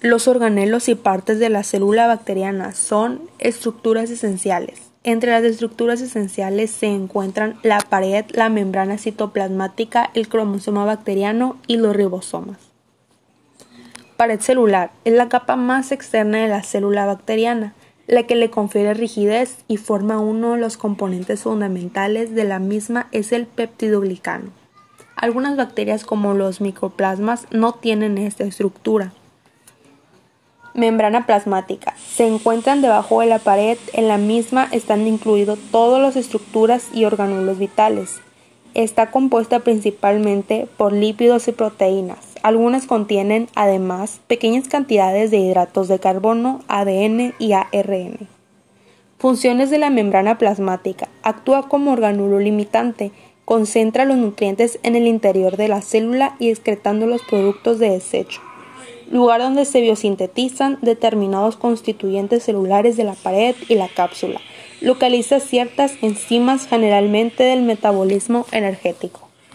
Los organelos y partes de la célula bacteriana son estructuras esenciales. Entre las estructuras esenciales se encuentran la pared, la membrana citoplasmática, el cromosoma bacteriano y los ribosomas. Pared celular es la capa más externa de la célula bacteriana, la que le confiere rigidez y forma uno de los componentes fundamentales de la misma es el peptidoglicano. Algunas bacterias como los microplasmas no tienen esta estructura. Membrana plasmática. Se encuentran debajo de la pared, en la misma están incluidos todas las estructuras y orgánulos vitales. Está compuesta principalmente por lípidos y proteínas. Algunas contienen, además, pequeñas cantidades de hidratos de carbono, ADN y ARN. Funciones de la membrana plasmática. Actúa como orgánulo limitante, concentra los nutrientes en el interior de la célula y excretando los productos de desecho lugar donde se biosintetizan determinados constituyentes celulares de la pared y la cápsula. Localiza ciertas enzimas generalmente del metabolismo energético.